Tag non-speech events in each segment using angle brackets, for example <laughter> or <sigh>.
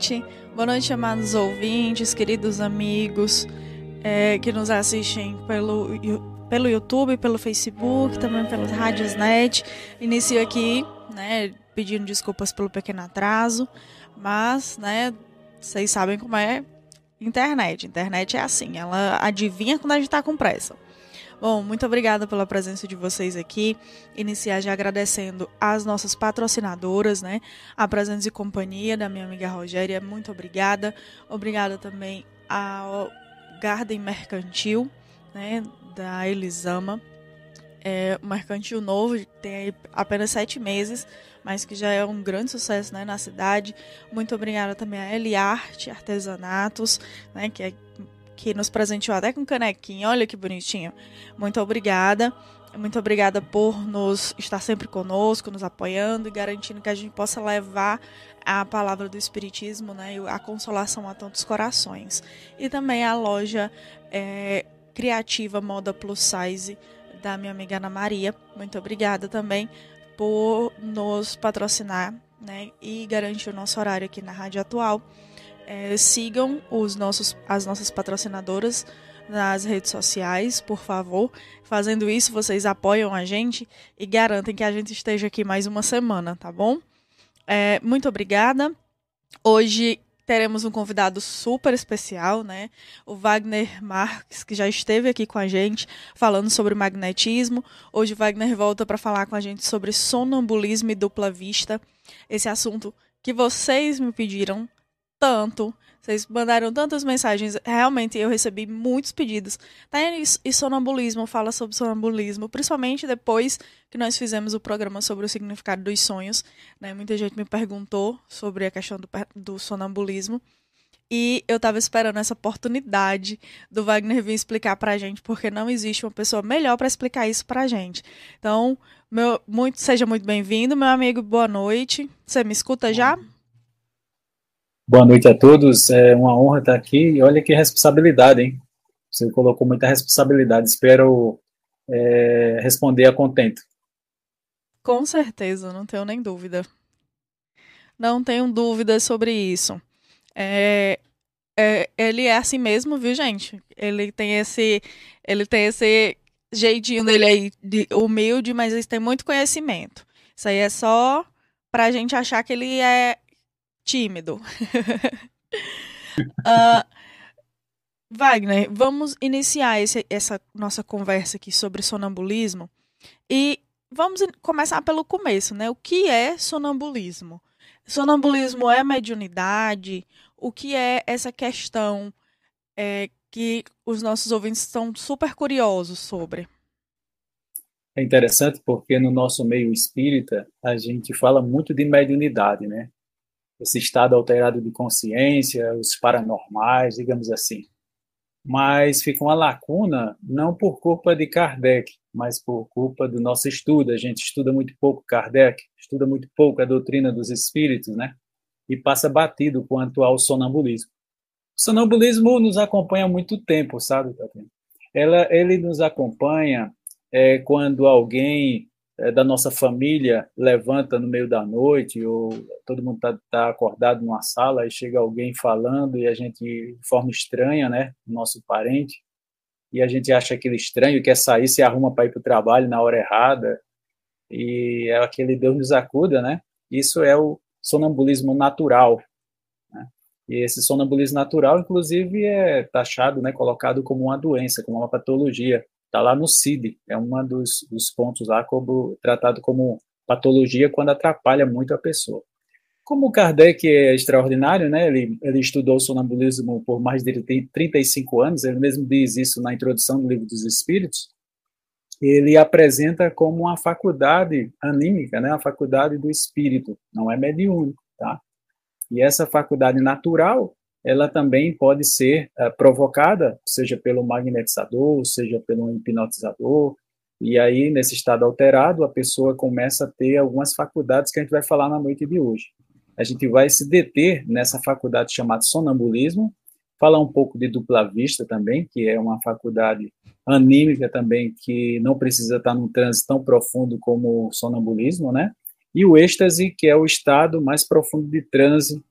Noite. Boa noite, amados ouvintes, queridos amigos é, que nos assistem pelo, pelo YouTube, pelo Facebook, também pelas rádios net. Inicio aqui, né, pedindo desculpas pelo pequeno atraso, mas, né, vocês sabem como é internet. Internet é assim, ela adivinha quando a gente está com pressa. Bom, muito obrigada pela presença de vocês aqui. Iniciar já agradecendo às nossas patrocinadoras, né? A presença e companhia da minha amiga Rogéria, muito obrigada. Obrigada também ao Garden Mercantil, né? Da Elisama. É um mercantil novo, tem apenas sete meses, mas que já é um grande sucesso né, na cidade. Muito obrigada também a Eliarte Artesanatos, né, que é que nos presenteou até com canequinha. Olha que bonitinho. Muito obrigada. Muito obrigada por nos estar sempre conosco, nos apoiando e garantindo que a gente possa levar a palavra do Espiritismo, né, a consolação a tantos corações. E também a loja é, criativa Moda Plus Size da minha amiga Ana Maria. Muito obrigada também por nos patrocinar né, e garantir o nosso horário aqui na Rádio Atual. É, sigam os nossos, as nossas patrocinadoras nas redes sociais, por favor. Fazendo isso, vocês apoiam a gente e garantem que a gente esteja aqui mais uma semana, tá bom? É, muito obrigada. Hoje teremos um convidado super especial, né? O Wagner Marques, que já esteve aqui com a gente falando sobre magnetismo. Hoje o Wagner volta para falar com a gente sobre sonambulismo e dupla vista. Esse assunto que vocês me pediram tanto. Vocês mandaram tantas mensagens. Realmente, eu recebi muitos pedidos. Thaís e sonambulismo, fala sobre sonambulismo. Principalmente depois que nós fizemos o programa sobre o significado dos sonhos. Né? Muita gente me perguntou sobre a questão do, do sonambulismo. E eu estava esperando essa oportunidade do Wagner vir explicar para a gente, porque não existe uma pessoa melhor para explicar isso para a gente. Então, meu, muito, seja muito bem-vindo, meu amigo. Boa noite. Você me escuta já? Boa noite a todos. É uma honra estar aqui. E olha que responsabilidade, hein? Você colocou muita responsabilidade. Espero é, responder a contento. Com certeza, não tenho nem dúvida. Não tenho dúvidas sobre isso. É, é, ele é assim mesmo, viu, gente? Ele tem esse, ele tem esse jeitinho dele aí de humilde, mas ele tem muito conhecimento. Isso aí é só pra gente achar que ele é tímido. uh, <laughs> Wagner, vamos iniciar esse, essa nossa conversa aqui sobre sonambulismo e vamos começar pelo começo, né? O que é sonambulismo? Sonambulismo é mediunidade? O que é essa questão é, que os nossos ouvintes estão super curiosos sobre? É interessante porque no nosso meio espírita a gente fala muito de mediunidade, né? Esse estado alterado de consciência, os paranormais, digamos assim. Mas fica uma lacuna, não por culpa de Kardec, mas por culpa do nosso estudo. A gente estuda muito pouco Kardec, estuda muito pouco a doutrina dos espíritos, né? E passa batido quanto ao sonambulismo. O sonambulismo nos acompanha há muito tempo, sabe, Ela, ele nos acompanha é, quando alguém da nossa família levanta no meio da noite, ou todo mundo está tá acordado numa sala e chega alguém falando e a gente, de forma estranha, né, nosso parente, e a gente acha aquele estranho, quer sair, se arruma para ir para o trabalho na hora errada, e é aquele Deus nos acuda, né? Isso é o sonambulismo natural. Né? E esse sonambulismo natural, inclusive, é taxado, né, colocado como uma doença, como uma patologia está lá no CID, é um dos, dos pontos lá como tratado como patologia quando atrapalha muito a pessoa. Como o Kardec é extraordinário, né? Ele, ele estudou sonambulismo por mais de 35 anos, ele mesmo diz isso na introdução do Livro dos Espíritos. Ele apresenta como uma faculdade anímica, né? A faculdade do espírito, não é mediúnico, tá? E essa faculdade natural ela também pode ser uh, provocada, seja pelo magnetizador, seja pelo hipnotizador, e aí, nesse estado alterado, a pessoa começa a ter algumas faculdades que a gente vai falar na noite de hoje. A gente vai se deter nessa faculdade chamada sonambulismo, falar um pouco de dupla vista também, que é uma faculdade anímica também, que não precisa estar num transe tão profundo como o sonambulismo, né? E o êxtase, que é o estado mais profundo de transe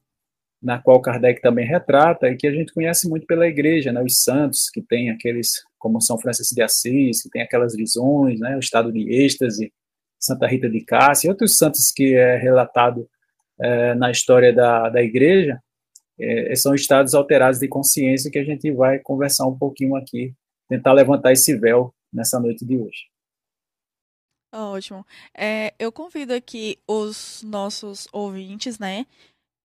na qual Kardec também retrata e que a gente conhece muito pela igreja, né, os santos que tem aqueles, como São Francisco de Assis, que tem aquelas visões, né, o estado de êxtase, Santa Rita de Cássia e outros santos que é relatado é, na história da, da igreja, é, são estados alterados de consciência que a gente vai conversar um pouquinho aqui, tentar levantar esse véu nessa noite de hoje. Ótimo. É, eu convido aqui os nossos ouvintes, né,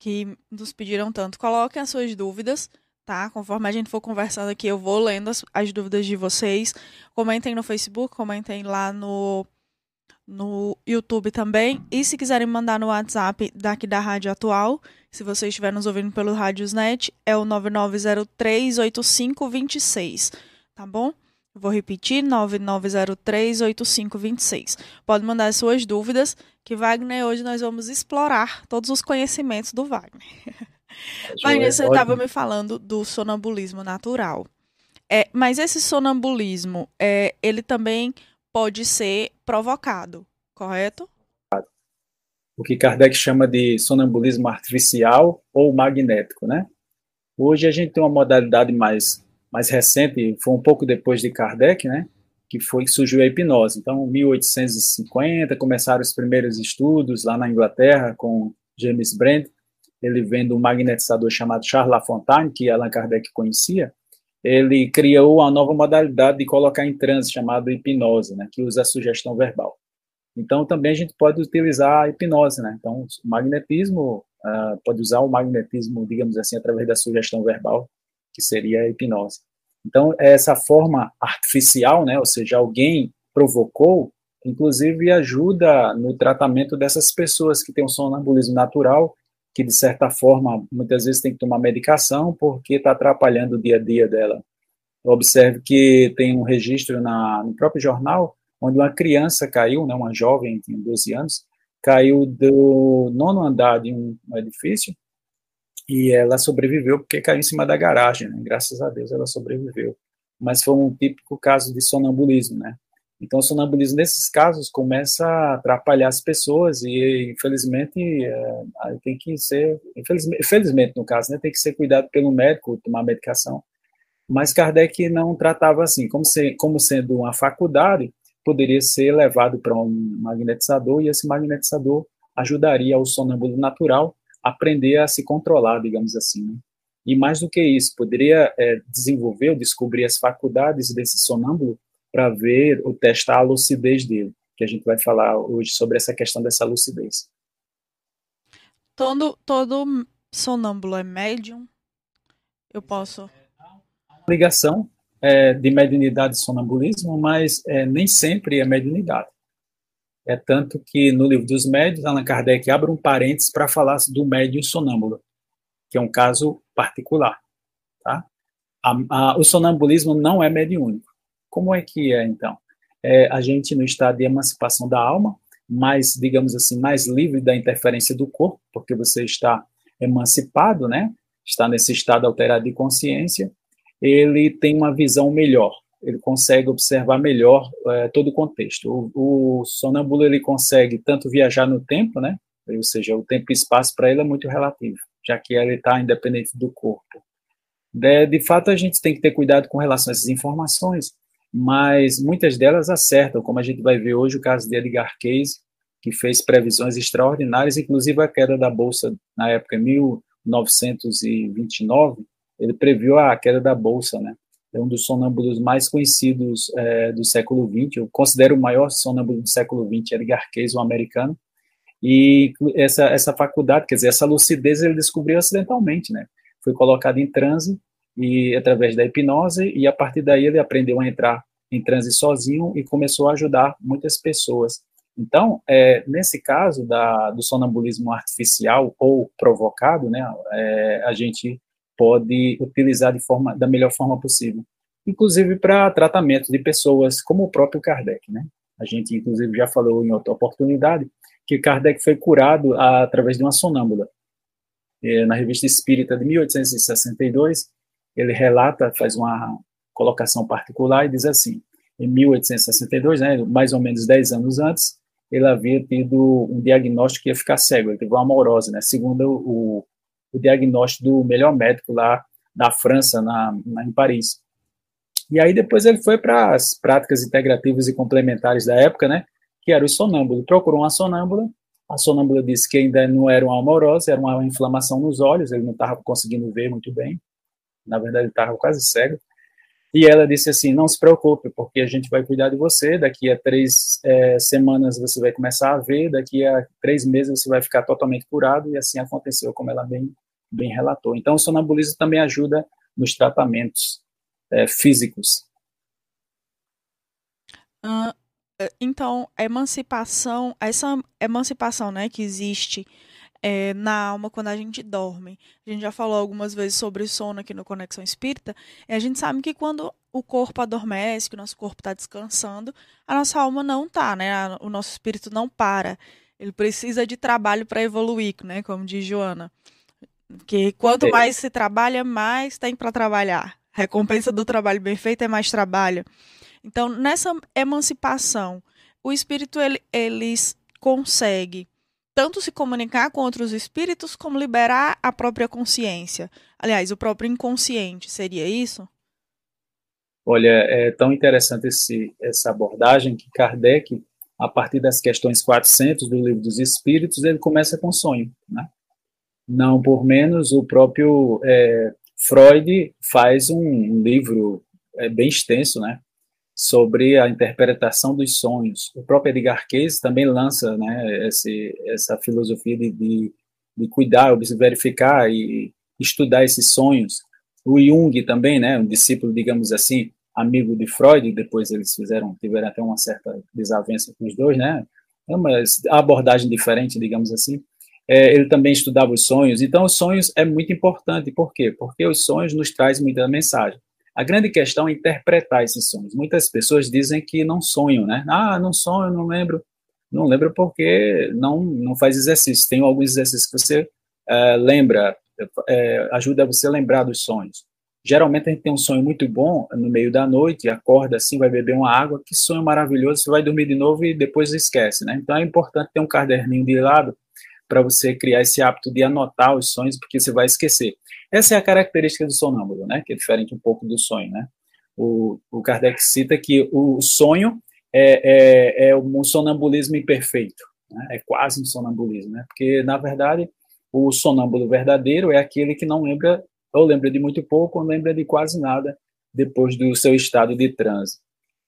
que nos pediram tanto, coloquem as suas dúvidas, tá? Conforme a gente for conversando aqui, eu vou lendo as, as dúvidas de vocês. Comentem no Facebook, comentem lá no, no YouTube também. E se quiserem mandar no WhatsApp daqui da Rádio Atual, se você estiver nos ouvindo pelo Rádiosnet, é o 99038526, tá bom? Vou repetir, 99038526. Pode mandar as suas dúvidas, que Wagner, hoje nós vamos explorar todos os conhecimentos do Wagner. <laughs> Wagner, você estava me falando do sonambulismo natural. É, mas esse sonambulismo, é, ele também pode ser provocado, correto? O que Kardec chama de sonambulismo artificial ou magnético, né? Hoje a gente tem uma modalidade mais mais recente, foi um pouco depois de Kardec, né, que foi que surgiu a hipnose. Então, 1850 começaram os primeiros estudos lá na Inglaterra com James Brent, ele vendo um magnetizador chamado Charles Lafontaine, que Allan Kardec conhecia, ele criou uma nova modalidade de colocar em transe chamada hipnose, né, que usa a sugestão verbal. Então, também a gente pode utilizar a hipnose, né? Então, o magnetismo, uh, pode usar o magnetismo, digamos assim, através da sugestão verbal, que seria a hipnose. Então, essa forma artificial, né, ou seja, alguém provocou, inclusive ajuda no tratamento dessas pessoas que têm um sonambulismo natural, que de certa forma muitas vezes tem que tomar medicação porque está atrapalhando o dia a dia dela. Observe que tem um registro na, no próprio jornal onde uma criança caiu, né, uma jovem, tinha 12 anos, caiu do nono andar de um edifício e ela sobreviveu porque caiu em cima da garagem, né? graças a Deus ela sobreviveu. Mas foi um típico caso de sonambulismo, né? Então, o sonambulismo, nesses casos, começa a atrapalhar as pessoas e, infelizmente, é, tem que ser, infelizmente, infelizmente, no caso, né, tem que ser cuidado pelo médico, tomar medicação. Mas Kardec não tratava assim, como, se, como sendo uma faculdade, poderia ser levado para um magnetizador e esse magnetizador ajudaria ao sonâmbulo natural aprender a se controlar, digamos assim. Né? E mais do que isso, poderia é, desenvolver ou descobrir as faculdades desse sonâmbulo para ver ou testar a lucidez dele, que a gente vai falar hoje sobre essa questão dessa lucidez. Todo, todo sonâmbulo é médium? Eu posso. Ligação é, de mediunidade e sonambulismo, mas é, nem sempre é mediunidade. É tanto que no livro dos médios, Allan Kardec abre um parênteses para falar do médium sonâmbulo, que é um caso particular. Tá? A, a, o sonambulismo não é mediúnico. Como é que é, então? É a gente no estado de emancipação da alma, mais, digamos assim, mais livre da interferência do corpo, porque você está emancipado, né? Está nesse estado alterado de consciência, ele tem uma visão melhor ele consegue observar melhor é, todo o contexto. O, o sonâmbulo ele consegue tanto viajar no tempo, né? Ou seja, o tempo e espaço para ele é muito relativo, já que ele está independente do corpo. De, de fato, a gente tem que ter cuidado com relação a essas informações, mas muitas delas acertam, como a gente vai ver hoje o caso de Edgar Cayce, que fez previsões extraordinárias, inclusive a queda da bolsa na época 1929, ele previu a queda da bolsa, né? É um dos sonâmbulos mais conhecidos é, do século XX. Eu considero o maior sonâmbulo do século XX, Edgar Cayce, um americano. E essa, essa faculdade, quer dizer, essa lucidez ele descobriu acidentalmente, né? Foi colocado em transe e através da hipnose e a partir daí ele aprendeu a entrar em transe sozinho e começou a ajudar muitas pessoas. Então, é, nesse caso da, do sonambulismo artificial ou provocado, né, é, a gente pode utilizar de forma, da melhor forma possível, inclusive para tratamento de pessoas como o próprio Kardec, né? A gente, inclusive, já falou em outra oportunidade que Kardec foi curado através de uma sonâmbula. É, na Revista Espírita de 1862, ele relata, faz uma colocação particular e diz assim: em 1862, né, mais ou menos 10 anos antes, ele havia tido um diagnóstico que ia ficar cego, ele teve uma amorose, né? Segundo o, o diagnóstico do melhor médico lá da França, na, na em Paris. E aí depois ele foi para as práticas integrativas e complementares da época, né? Que era o sonâmbulo. Procurou uma sonâmbula. A sonâmbula disse que ainda não era uma amorosa, era uma inflamação nos olhos, ele não estava conseguindo ver muito bem. Na verdade, ele estava quase cego. E ela disse assim: Não se preocupe, porque a gente vai cuidar de você. Daqui a três é, semanas você vai começar a ver, daqui a três meses você vai ficar totalmente curado. E assim aconteceu, como ela bem, bem relatou. Então, o sonambulismo também ajuda nos tratamentos é, físicos. Uh, então, a emancipação, essa emancipação né, que existe é, na alma quando a gente dorme. A gente já falou algumas vezes sobre sono aqui no Conexão Espírita, e a gente sabe que quando o corpo adormece, que o nosso corpo está descansando, a nossa alma não está, né? O nosso espírito não para. Ele precisa de trabalho para evoluir, né? Como diz Joana. Porque quanto mais se trabalha, mais tem para trabalhar. Recompensa do trabalho bem feito é mais trabalho. Então, nessa emancipação, o espírito ele, ele consegue tanto se comunicar com outros espíritos como liberar a própria consciência. Aliás, o próprio inconsciente, seria isso? Olha, é tão interessante esse, essa abordagem que Kardec, a partir das questões 400 do Livro dos Espíritos, ele começa com sonho, né? Não por menos, o próprio é, Freud faz um, livro é, bem extenso, né? sobre a interpretação dos sonhos. O próprio Edgar Cayce também lança né, esse, essa filosofia de, de, de cuidar, verificar e estudar esses sonhos. O Jung também, né, um discípulo, digamos assim, amigo de Freud, depois eles fizeram, tiveram até uma certa desavença com os dois, né, é uma abordagem diferente, digamos assim. É, ele também estudava os sonhos, então os sonhos é muito importante, por quê? Porque os sonhos nos trazem muita mensagem. A grande questão é interpretar esses sonhos. Muitas pessoas dizem que não sonham, né? Ah, não sonho, não lembro. Não lembro porque não, não faz exercício. Tem alguns exercícios que você é, lembra, é, ajuda você a lembrar dos sonhos. Geralmente a gente tem um sonho muito bom no meio da noite, acorda assim, vai beber uma água, que sonho maravilhoso, você vai dormir de novo e depois esquece, né? Então é importante ter um caderninho de lado para você criar esse hábito de anotar os sonhos, porque você vai esquecer. Essa é a característica do sonâmbulo, né? Que é diferente um pouco do sonho, né? O, o Kardec cita que o sonho é, é, é um sonambulismo imperfeito, né? é quase um sonambulismo, né? Porque, na verdade, o sonâmbulo verdadeiro é aquele que não lembra, ou lembra de muito pouco, ou lembra de quase nada depois do seu estado de transe.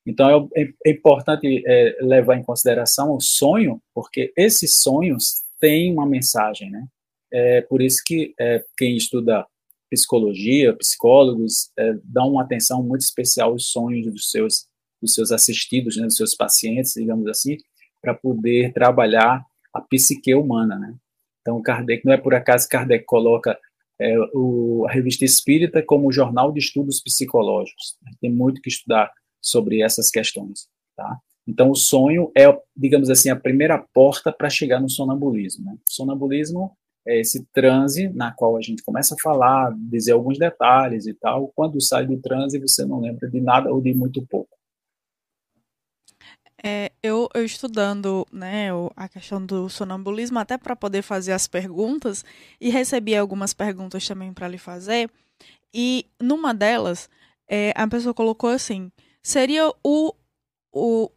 Então, é, é importante é, levar em consideração o sonho, porque esses sonhos têm uma mensagem, né? É por isso que é, quem estuda psicologia, psicólogos, é, dão uma atenção muito especial aos sonhos dos seus, dos seus assistidos, né, dos seus pacientes, digamos assim, para poder trabalhar a psique humana, né? Então, Kardec, não é por acaso Kardec coloca é, o, a revista Espírita como jornal de estudos psicológicos. Tem muito que estudar sobre essas questões, tá? Então, o sonho é, digamos assim, a primeira porta para chegar no sonambulismo. Né? Sonambulismo é esse transe na qual a gente começa a falar, dizer alguns detalhes e tal. Quando sai do transe, você não lembra de nada ou de muito pouco. É, eu, eu, estudando né, a questão do sonambulismo, até para poder fazer as perguntas, e recebi algumas perguntas também para lhe fazer, e numa delas, é, a pessoa colocou assim: seria o, o.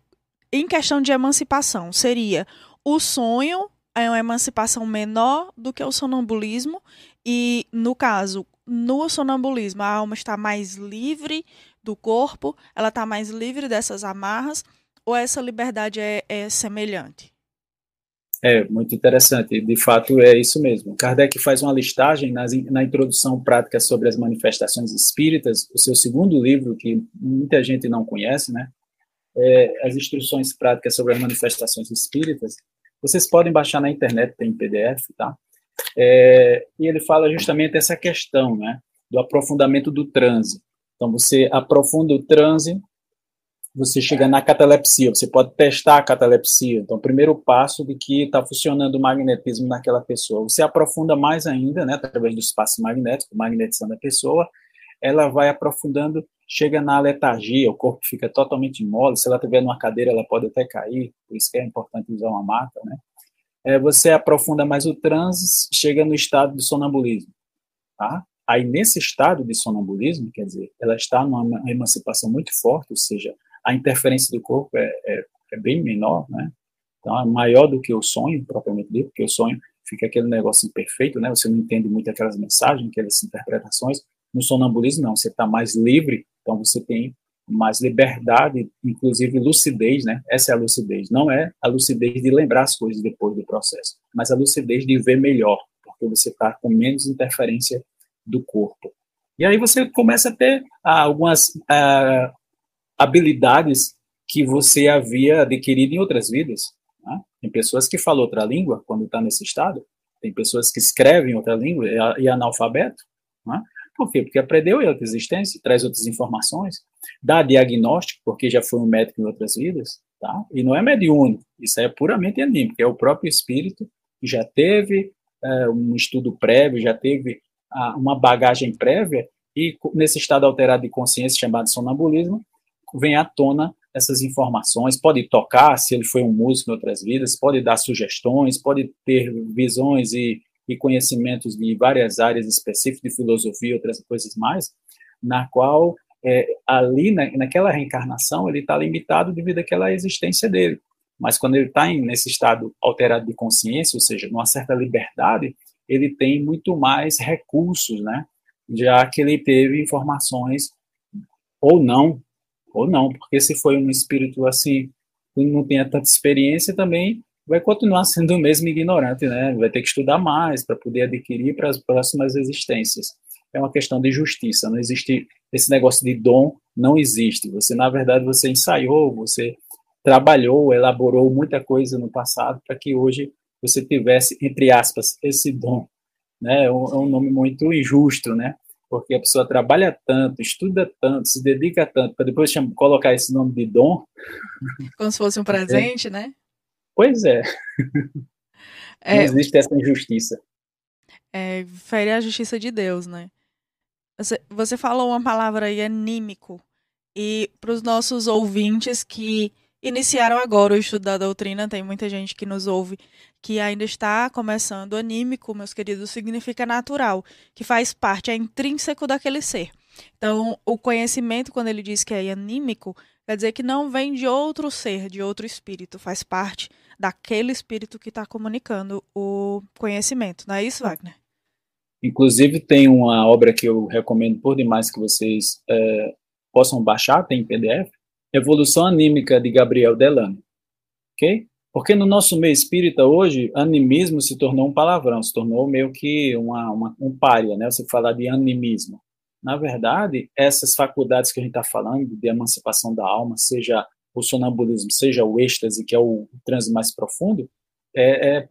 Em questão de emancipação, seria o sonho é uma emancipação menor do que o sonambulismo e no caso no sonambulismo a alma está mais livre do corpo ela está mais livre dessas amarras ou essa liberdade é, é semelhante? É muito interessante. De fato é isso mesmo. Kardec faz uma listagem nas, na introdução prática sobre as manifestações espíritas o seu segundo livro que muita gente não conhece né é, as instruções práticas sobre as manifestações espíritas vocês podem baixar na internet, tem PDF, tá? É, e ele fala justamente essa questão, né, do aprofundamento do transe. Então, você aprofunda o transe, você chega na catalepsia, você pode testar a catalepsia. Então, o primeiro passo de que está funcionando o magnetismo naquela pessoa. Você aprofunda mais ainda, né, através do espaço magnético, magnetizando a pessoa, ela vai aprofundando, chega na letargia, o corpo fica totalmente mole, se ela estiver numa cadeira, ela pode até cair, por isso que é importante usar uma maca, né? É, você aprofunda mais o transe, chega no estado de sonambulismo. tá? Aí, nesse estado de sonambulismo, quer dizer, ela está numa emancipação muito forte, ou seja, a interferência do corpo é, é, é bem menor, né? Então, é maior do que o sonho, propriamente dito, porque o sonho fica aquele negócio imperfeito, né? Você não entende muito aquelas mensagens, aquelas interpretações. No sonambulismo, não, você está mais livre, então você tem mais liberdade, inclusive lucidez, né? Essa é a lucidez. Não é a lucidez de lembrar as coisas depois do processo, mas a lucidez de ver melhor, porque você está com menos interferência do corpo. E aí você começa a ter ah, algumas ah, habilidades que você havia adquirido em outras vidas. Né? Tem pessoas que falam outra língua quando está nesse estado, tem pessoas que escrevem outra língua e é analfabeto. Né? Quê? Porque aprendeu em outra existência, traz outras informações, dá diagnóstico, porque já foi um médico em outras vidas, tá? E não é mediúnico, isso é puramente anímico, é o próprio espírito que já teve é, um estudo prévio, já teve uma bagagem prévia e nesse estado alterado de consciência chamado sonambulismo vem à tona essas informações, pode tocar se ele foi um músico em outras vidas, pode dar sugestões, pode ter visões e, e conhecimentos de várias áreas específicas de filosofia, outras coisas mais, na qual é, ali na, naquela reencarnação ele está limitado devido àquela existência dele. Mas quando ele está nesse estado alterado de consciência, ou seja, numa certa liberdade, ele tem muito mais recursos, né? Já que ele teve informações ou não, ou não, porque se foi um espírito assim, que não tenha tanta experiência também vai continuar sendo o mesmo ignorante, né? Vai ter que estudar mais para poder adquirir para as próximas existências. É uma questão de justiça, não existe esse negócio de dom, não existe. Você, na verdade, você ensaiou, você trabalhou, elaborou muita coisa no passado para que hoje você tivesse, entre aspas, esse dom. Né? É, um, é um nome muito injusto, né? porque a pessoa trabalha tanto, estuda tanto, se dedica tanto, para depois colocar esse nome de dom. Como se fosse um presente, é. né? Pois é. é. Não existe essa injustiça. É, fere a justiça de Deus, né? Você, você falou uma palavra aí, anímico. E para os nossos ouvintes que iniciaram agora o estudo da doutrina, tem muita gente que nos ouve que ainda está começando. Anímico, meus queridos, significa natural, que faz parte, é intrínseco daquele ser. Então, o conhecimento, quando ele diz que é anímico, quer dizer que não vem de outro ser, de outro espírito, faz parte daquele espírito que está comunicando o conhecimento. Não é isso, Wagner? Inclusive, tem uma obra que eu recomendo por demais que vocês é, possam baixar, tem em PDF, Evolução Anímica de Gabriel Delano. Ok? Porque no nosso meio espírita hoje, animismo se tornou um palavrão, se tornou meio que uma, uma um pária, né? Você falar de animismo. Na verdade, essas faculdades que a gente está falando, de emancipação da alma, seja o sonambulismo, seja o êxtase, que é o transe mais profundo, é, é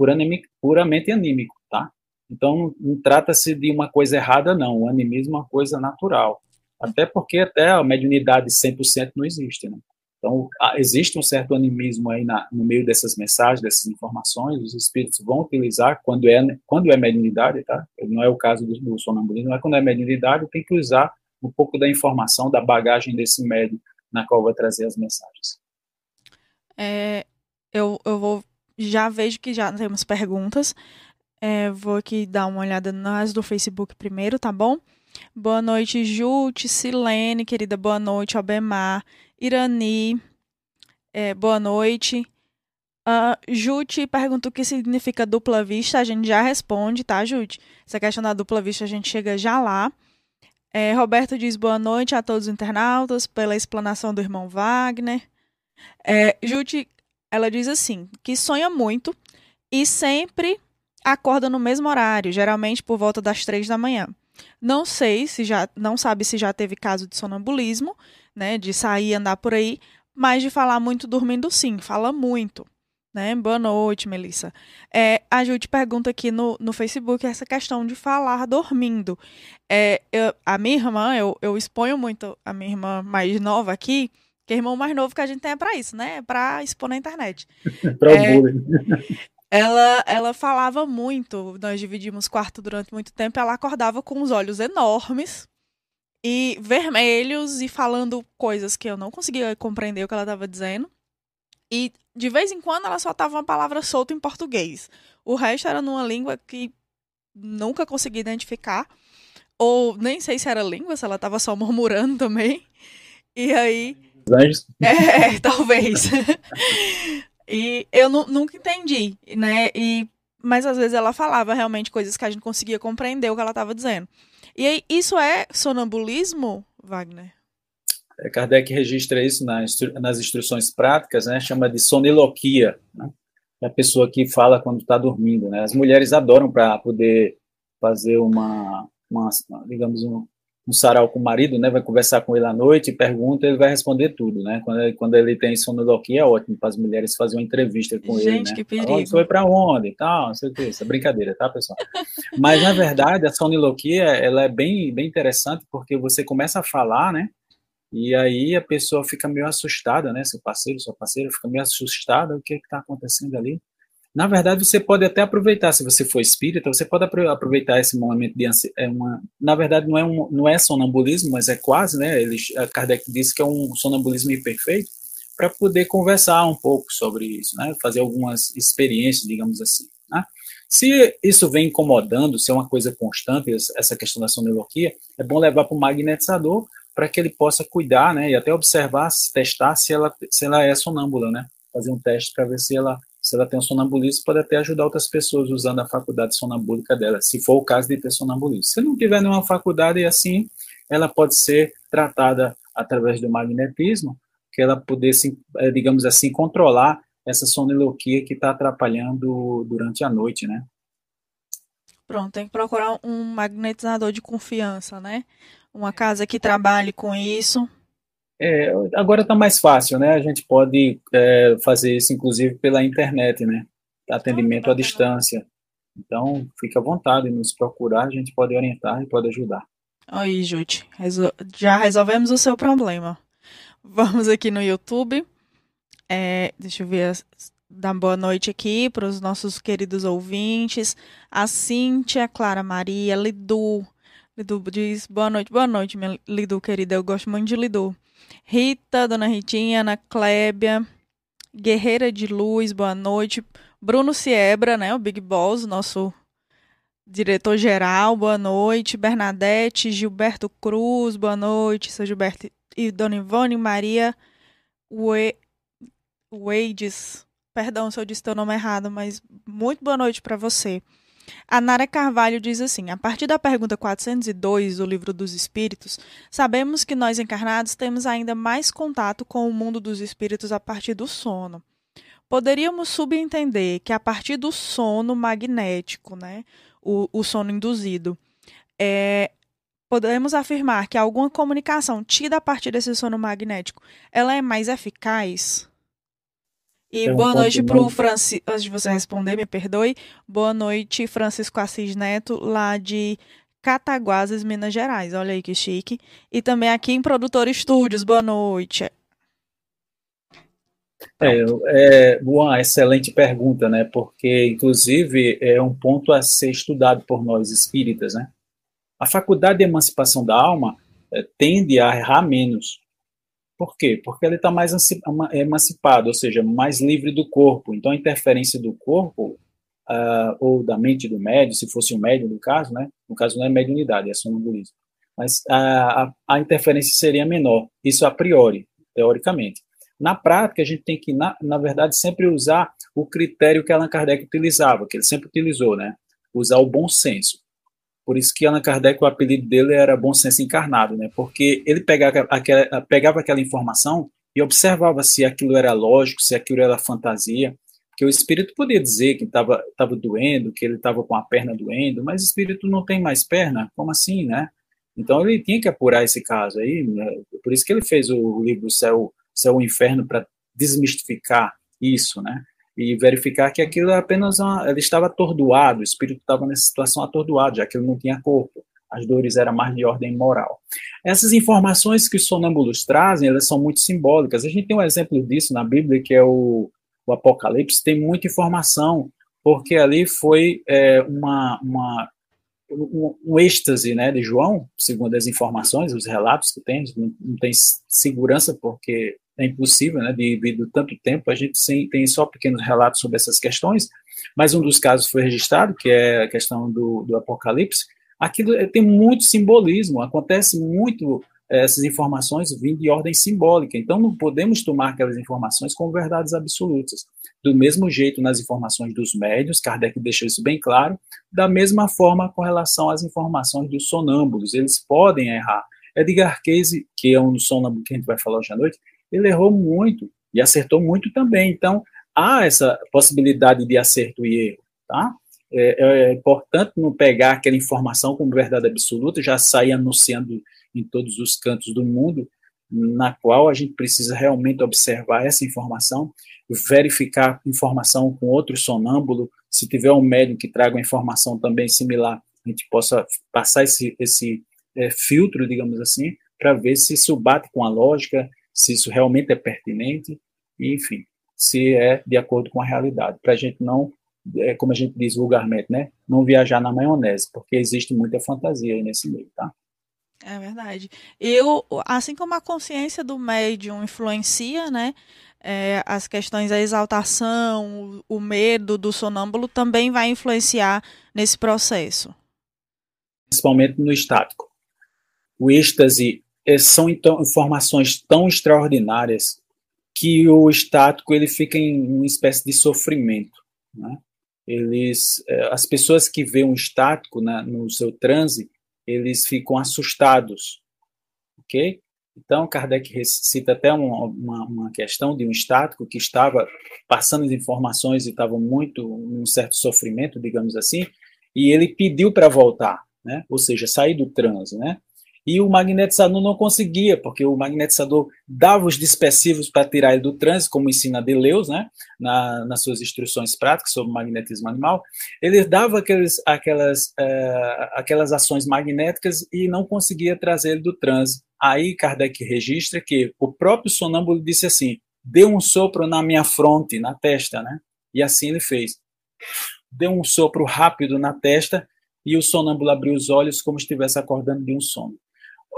puramente anímico, tá? Então, não, trata-se de uma coisa errada, não. O animismo é uma coisa natural. Até porque até a mediunidade 100% não existe, né? Então, existe um certo animismo aí na, no meio dessas mensagens, dessas informações, os espíritos vão utilizar quando é, quando é mediunidade, tá? Não é o caso do, do sonambulismo, é quando é mediunidade, tem que usar um pouco da informação, da bagagem desse médium na qual vai trazer as mensagens. É, eu, eu vou, já vejo que já temos perguntas, é, vou aqui dar uma olhada nas do Facebook primeiro, tá bom? Boa noite, Jute, Silene, querida, boa noite, Albemar, Irani, é, boa noite. Uh, Jute pergunta o que significa dupla vista, a gente já responde, tá, Jute? Essa questão da dupla vista a gente chega já lá. É, Roberto diz boa noite a todos os internautas pela explanação do irmão Wagner. É, Jute, ela diz assim, que sonha muito e sempre acorda no mesmo horário, geralmente por volta das três da manhã. Não sei se já, não sabe se já teve caso de sonambulismo, né, de sair e andar por aí, mas de falar muito dormindo sim, fala muito. Né? Boa noite, Melissa. É, a Ju te pergunta aqui no, no Facebook essa questão de falar dormindo. É, eu, a minha irmã, eu, eu exponho muito a minha irmã mais nova aqui, que é irmão mais novo que a gente tem é para isso, né? É para expor na internet. <laughs> para é, bullying. Ela, ela falava muito, nós dividimos quarto durante muito tempo, ela acordava com os olhos enormes e vermelhos e falando coisas que eu não conseguia compreender o que ela estava dizendo. E de vez em quando ela soltava uma palavra solta em português. O resto era numa língua que nunca consegui identificar. ou nem sei se era língua, se ela estava só murmurando também. E aí. Anjos? É, <laughs> talvez. E eu nunca entendi, né? E, mas às vezes ela falava realmente coisas que a gente conseguia compreender o que ela estava dizendo. E aí, isso é sonambulismo, Wagner? É, Kardec registra isso nas instruções práticas, né? Chama de soniloquia. Né? É a pessoa que fala quando está dormindo, né? As mulheres adoram para poder fazer uma, uma digamos, um, um sarau com o marido, né? Vai conversar com ele à noite, pergunta, ele vai responder tudo, né? Quando ele, quando ele tem sonoloquia, é ótimo para as mulheres fazer uma entrevista com Gente, ele, né? que perigo. foi para onde? Tal, não sei o que, isso é brincadeira, tá, pessoal? <laughs> Mas, na verdade, a soniloquia, ela é bem, bem interessante porque você começa a falar, né? E aí a pessoa fica meio assustada, né? Seu parceiro, sua parceira fica meio assustada, o que está acontecendo ali? Na verdade, você pode até aproveitar, se você for espírita, você pode aproveitar esse momento de é uma, na verdade não é um, não é sonambulismo, mas é quase, né? Ele, Kardec disse que é um sonambulismo imperfeito para poder conversar um pouco sobre isso, né? Fazer algumas experiências, digamos assim. Né? Se isso vem incomodando, se é uma coisa constante, essa questão da sonilurgia, é bom levar para o magnetizador para que ele possa cuidar, né? E até observar, testar se ela, se ela é sonâmbula, né? Fazer um teste para ver se ela se ela tem um sonambulismo, pode até ajudar outras pessoas usando a faculdade sonambúlica dela, se for o caso de ter sonambulismo. Se não tiver nenhuma faculdade, assim, ela pode ser tratada através do magnetismo, que ela pudesse, eh, digamos assim, controlar essa soniloquia que está atrapalhando durante a noite, né? Pronto, tem que procurar um magnetizador de confiança, né? Uma casa que trabalhe com isso, é, agora está mais fácil, né? A gente pode é, fazer isso, inclusive, pela internet, né? Atendimento à distância. Então, fique à vontade de nos procurar, a gente pode orientar e pode ajudar. Aí, Jute, resol... já resolvemos o seu problema. Vamos aqui no YouTube. É, deixa eu ver, dar boa noite aqui para os nossos queridos ouvintes. A Cíntia, Clara Maria, Lidu. Lidu diz boa noite, boa noite, minha Lidu querida. Eu gosto muito de Lidu. Rita, Dona Ritinha, Ana Clébia, Guerreira de Luz, boa noite. Bruno Siebra, né, o Big Boss, nosso diretor-geral, boa noite. Bernadette, Gilberto Cruz, boa noite. Sou Gilberto e Dona Ivone Maria Wades. Perdão se eu disse teu nome errado, mas muito boa noite para você. A Nara Carvalho diz assim: a partir da pergunta 402 do Livro dos Espíritos, sabemos que nós encarnados temos ainda mais contato com o mundo dos espíritos a partir do sono. Poderíamos subentender que a partir do sono magnético, né, o, o sono induzido, é, podemos afirmar que alguma comunicação tida a partir desse sono magnético, ela é mais eficaz? E um boa noite para o Francisco. Antes de você responder, me perdoe. Boa noite, Francisco Assis Neto, lá de Cataguases, Minas Gerais. Olha aí que chique. E também aqui em Produtor Estúdios. Boa noite. É, é, uma excelente pergunta, né? Porque, inclusive, é um ponto a ser estudado por nós espíritas, né? A faculdade de emancipação da alma é, tende a errar menos, por quê? Porque ele está mais emancipado, ou seja, mais livre do corpo. Então, a interferência do corpo, uh, ou da mente do médio, se fosse um médio no caso, né? No caso não é mediunidade, é sonambulismo. Mas a, a, a interferência seria menor, isso a priori, teoricamente. Na prática, a gente tem que, na, na verdade, sempre usar o critério que Allan Kardec utilizava, que ele sempre utilizou, né? Usar o bom senso. Por isso que Allan Kardec, o apelido dele era bom senso encarnado, né? Porque ele pegava aquela, pegava aquela informação e observava se aquilo era lógico, se aquilo era fantasia. Que o espírito podia dizer que estava tava doendo, que ele estava com a perna doendo, mas o espírito não tem mais perna, como assim, né? Então ele tinha que apurar esse caso aí, né? por isso que ele fez o livro Céu, Céu e Inferno para desmistificar isso, né? E verificar que aquilo é apenas uma, ele estava atordoado, o espírito estava nessa situação atordoado, já que ele não tinha corpo. As dores eram mais de ordem moral. Essas informações que os sonâmbulos trazem, elas são muito simbólicas. A gente tem um exemplo disso na Bíblia, que é o, o Apocalipse, tem muita informação, porque ali foi é, uma, uma um, um, êxtase né, de João, segundo as informações, os relatos que tem, não, não tem segurança porque é impossível, né, devido tanto tempo, a gente tem só pequenos relatos sobre essas questões, mas um dos casos foi registrado, que é a questão do, do Apocalipse, aquilo tem muito simbolismo, acontece muito essas informações vindo de ordem simbólica. Então, não podemos tomar aquelas informações como verdades absolutas. Do mesmo jeito nas informações dos médios, Kardec deixou isso bem claro, da mesma forma com relação às informações dos sonâmbulos, eles podem errar. Edgar Cayce, que é um sonâmbulo que a gente vai falar hoje à noite, ele errou muito e acertou muito também. Então, há essa possibilidade de acerto e erro, tá? É, é importante não pegar aquela informação como verdade absoluta, já sair anunciando em todos os cantos do mundo, na qual a gente precisa realmente observar essa informação, verificar informação com outro sonâmbulo, se tiver um médium que traga uma informação também similar, a gente possa passar esse, esse é, filtro, digamos assim, para ver se isso bate com a lógica, se isso realmente é pertinente, enfim, se é de acordo com a realidade, para a gente não, é, como a gente diz vulgarmente, né, não viajar na maionese, porque existe muita fantasia aí nesse meio, tá? É verdade. Eu, assim como a consciência do médium influencia, né, é, as questões da exaltação, o, o medo do sonâmbulo também vai influenciar nesse processo. Principalmente no estático. O êxtase são então informações tão extraordinárias que o estático ele fica em uma espécie de sofrimento, né? Eles, é, as pessoas que veem um estático né, no seu transe, eles ficam assustados, ok? Então, Kardec cita até uma, uma, uma, questão de um estático que estava passando as informações e estava muito num certo sofrimento, digamos assim, e ele pediu para voltar, né? ou seja, sair do transe. Né? E o magnetizador não conseguia, porque o magnetizador dava os dispersivos para tirar ele do trânsito, como ensina Deleuze, né, na, nas suas instruções práticas sobre magnetismo animal, ele dava aqueles, aquelas, uh, aquelas ações magnéticas e não conseguia trazer ele do trânsito. Aí Kardec registra que o próprio sonâmbulo disse assim, deu um sopro na minha fronte, na testa, né, e assim ele fez. Deu um sopro rápido na testa e o sonâmbulo abriu os olhos como estivesse acordando de um sono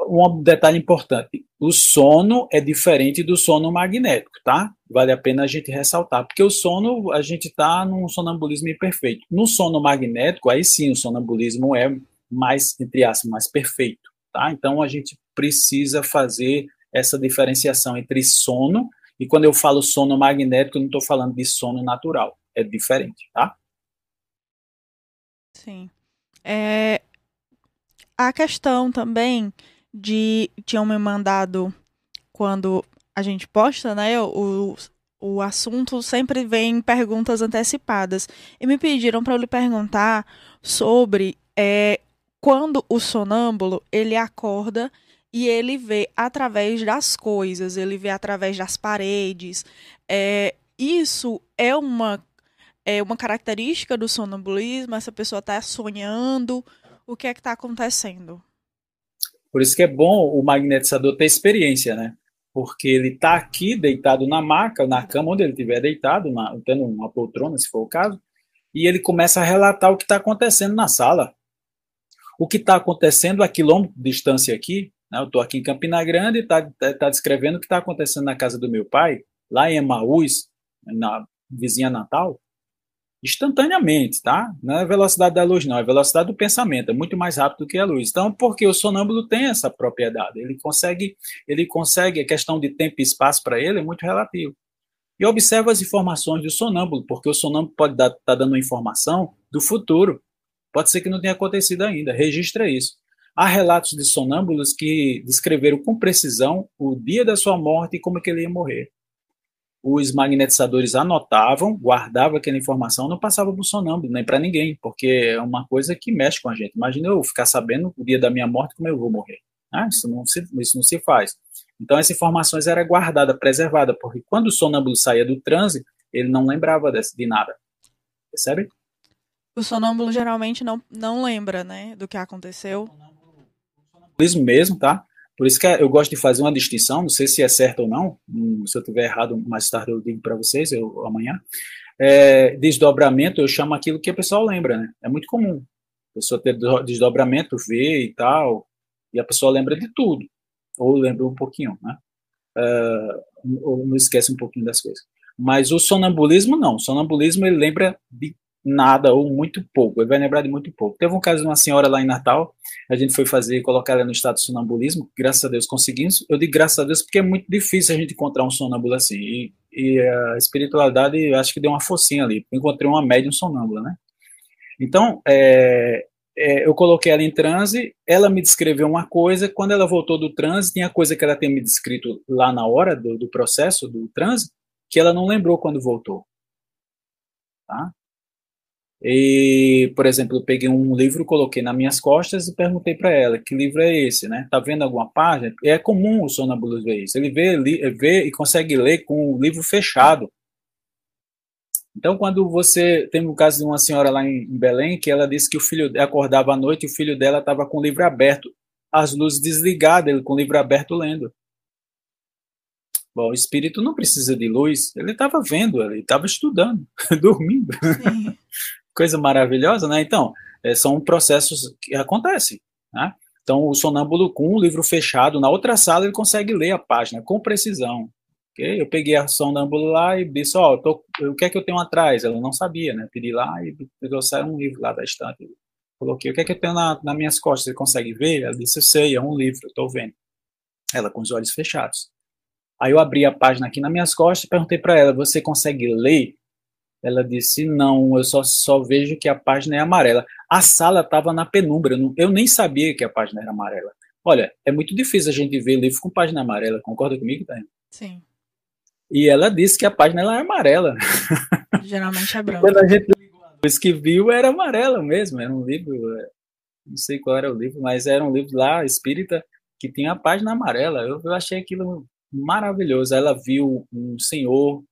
um detalhe importante: o sono é diferente do sono magnético, tá? Vale a pena a gente ressaltar, porque o sono, a gente está num sonambulismo imperfeito. No sono magnético, aí sim o sonambulismo é mais, entre aspas, mais perfeito, tá? Então a gente precisa fazer essa diferenciação entre sono e quando eu falo sono magnético, eu não estou falando de sono natural, é diferente, tá? Sim. É, a questão também de tinham me mandado quando a gente posta, né, o, o assunto sempre vem perguntas antecipadas e me pediram para eu lhe perguntar sobre é, quando o sonâmbulo ele acorda e ele vê através das coisas, ele vê através das paredes. É, isso é uma é uma característica do sonambulismo. Essa pessoa está sonhando. O que é que está acontecendo? Por isso que é bom o magnetizador ter experiência, né? Porque ele está aqui deitado na maca, na cama onde ele estiver deitado, na, tendo uma poltrona, se for o caso, e ele começa a relatar o que está acontecendo na sala. O que está acontecendo a quilômetro de distância aqui, né? eu estou aqui em Campina Grande e está tá descrevendo o que está acontecendo na casa do meu pai, lá em Emaús, na vizinha Natal, instantaneamente, tá? Não é a velocidade da luz, não, é a velocidade do pensamento, é muito mais rápido que a luz. Então, porque o sonâmbulo tem essa propriedade, ele consegue, ele consegue, a questão de tempo e espaço para ele é muito relativo. E observa as informações do sonâmbulo, porque o sonâmbulo pode estar tá dando informação do futuro. Pode ser que não tenha acontecido ainda, registra isso. Há relatos de sonâmbulos que descreveram com precisão o dia da sua morte e como é que ele ia morrer os magnetizadores anotavam, guardavam aquela informação, não passava para o sonâmbulo, nem para ninguém, porque é uma coisa que mexe com a gente. Imagina eu ficar sabendo o dia da minha morte como eu vou morrer. Ah, isso, não se, isso não se faz. Então, essa informações era guardada, preservada, porque quando o sonâmbulo saía do transe, ele não lembrava desse, de nada. Percebe? O sonâmbulo geralmente não, não lembra, né, do que aconteceu. Isso mesmo, tá? Por isso que eu gosto de fazer uma distinção, não sei se é certo ou não, hum, se eu tiver errado, mais tarde eu digo para vocês, eu, amanhã. É, desdobramento, eu chamo aquilo que o pessoal lembra, né? É muito comum. A pessoa ter desdobramento, ver e tal, e a pessoa lembra de tudo, ou lembra um pouquinho, né? Uh, ou não esquece um pouquinho das coisas. Mas o sonambulismo não. O sonambulismo ele lembra de nada ou muito pouco. Ele vai lembrar de muito pouco. Teve um caso de uma senhora lá em Natal, a gente foi fazer, colocar ela no estado de sonambulismo, graças a Deus conseguimos. Eu digo graças a Deus porque é muito difícil a gente encontrar um sonâmbulo assim. E, e a espiritualidade, acho que deu uma focinha ali. Encontrei uma médium sonâmbula, né? Então, é, é, eu coloquei ela em transe, ela me descreveu uma coisa, quando ela voltou do transe, tinha coisa que ela tinha me descrito lá na hora do, do processo do transe, que ela não lembrou quando voltou. Tá? E, por exemplo, eu peguei um livro, coloquei nas minhas costas e perguntei para ela que livro é esse, né? Tá vendo alguma página? É comum o sonâmbulo ver isso. Ele vê, li, vê e consegue ler com o livro fechado. Então, quando você tem o caso de uma senhora lá em Belém que ela disse que o filho acordava à noite e o filho dela estava com o livro aberto, as luzes desligadas, ele com o livro aberto lendo. Bom, o espírito não precisa de luz, ele estava vendo, ele estava estudando, <laughs> dormindo. Coisa maravilhosa, né? Então, é, são processos que acontecem, né? Então, o sonâmbulo com o livro fechado, na outra sala ele consegue ler a página com precisão. Okay? Eu peguei a sonâmbula lá e disse, ó, oh, o que é que eu tenho atrás? Ela não sabia, né? Pedi lá e trouxeram um livro lá da estante. Coloquei, o que é que eu tenho na, nas minhas costas? Você consegue ver? Ela disse, eu sei, é um livro, estou vendo. Ela com os olhos fechados. Aí eu abri a página aqui nas minhas costas e perguntei para ela: Você consegue ler? Ela disse: Não, eu só, só vejo que a página é amarela. A sala estava na penumbra, eu nem sabia que a página era amarela. Olha, é muito difícil a gente ver livro com página amarela, concorda comigo, Tânia? Sim. E ela disse que a página ela é amarela. <laughs> Geralmente é branca. Quando a gente depois que viu, era amarela mesmo, era um livro, é, não sei qual era o livro, mas era um livro lá, espírita, que tinha a página amarela. Eu, eu achei aquilo maravilhoso. Ela viu um senhor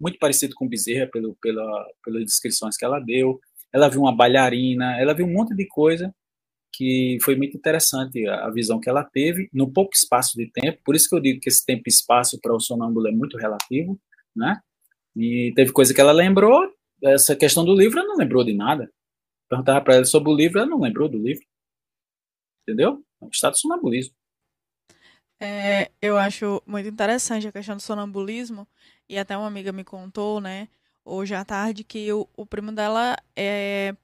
muito parecido com Bezerra pelo, pela, pelas descrições que ela deu. Ela viu uma bailarina, ela viu um monte de coisa que foi muito interessante a, visão que ela teve no pouco espaço de tempo. Por isso que eu digo que esse tempo e espaço para o sonâmbulo é muito relativo, né? E teve coisa que ela lembrou, essa questão do livro ela não lembrou de nada. Perguntava para ela sobre o livro, ela não lembrou do livro. Entendeu? É um estado sonambulismo. É, eu acho muito interessante a questão do sonambulismo, e até uma amiga me contou, né, hoje à tarde, que o, o primo dela é,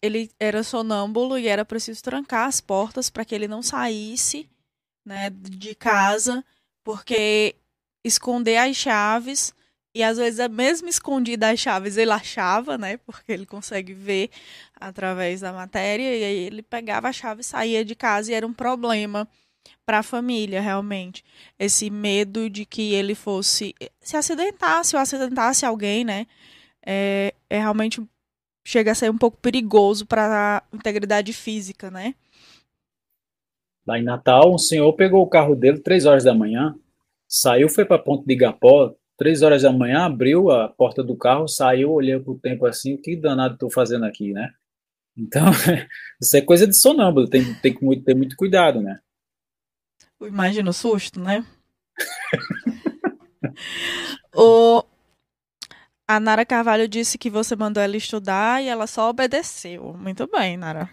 ele era sonâmbulo e era preciso trancar as portas para que ele não saísse né, de casa, porque esconder as chaves, e às vezes é mesmo escondida as chaves ele achava, né, porque ele consegue ver através da matéria, e aí ele pegava a chave e saía de casa e era um problema para a família, realmente. Esse medo de que ele fosse se acidentasse ou acidentasse alguém, né? É, é realmente chega a ser um pouco perigoso para a integridade física, né? Lá em Natal, um senhor pegou o carro dele três horas da manhã, saiu, foi para Ponte de Igapó, três horas da manhã, abriu a porta do carro, saiu, olhou para o tempo assim, que danado estou fazendo aqui, né? Então, <laughs> isso é coisa de sonâmbulo, tem, tem que ter muito cuidado, né? Imagina o susto, né? <laughs> o... A Nara Carvalho disse que você mandou ela estudar e ela só obedeceu. Muito bem, Nara.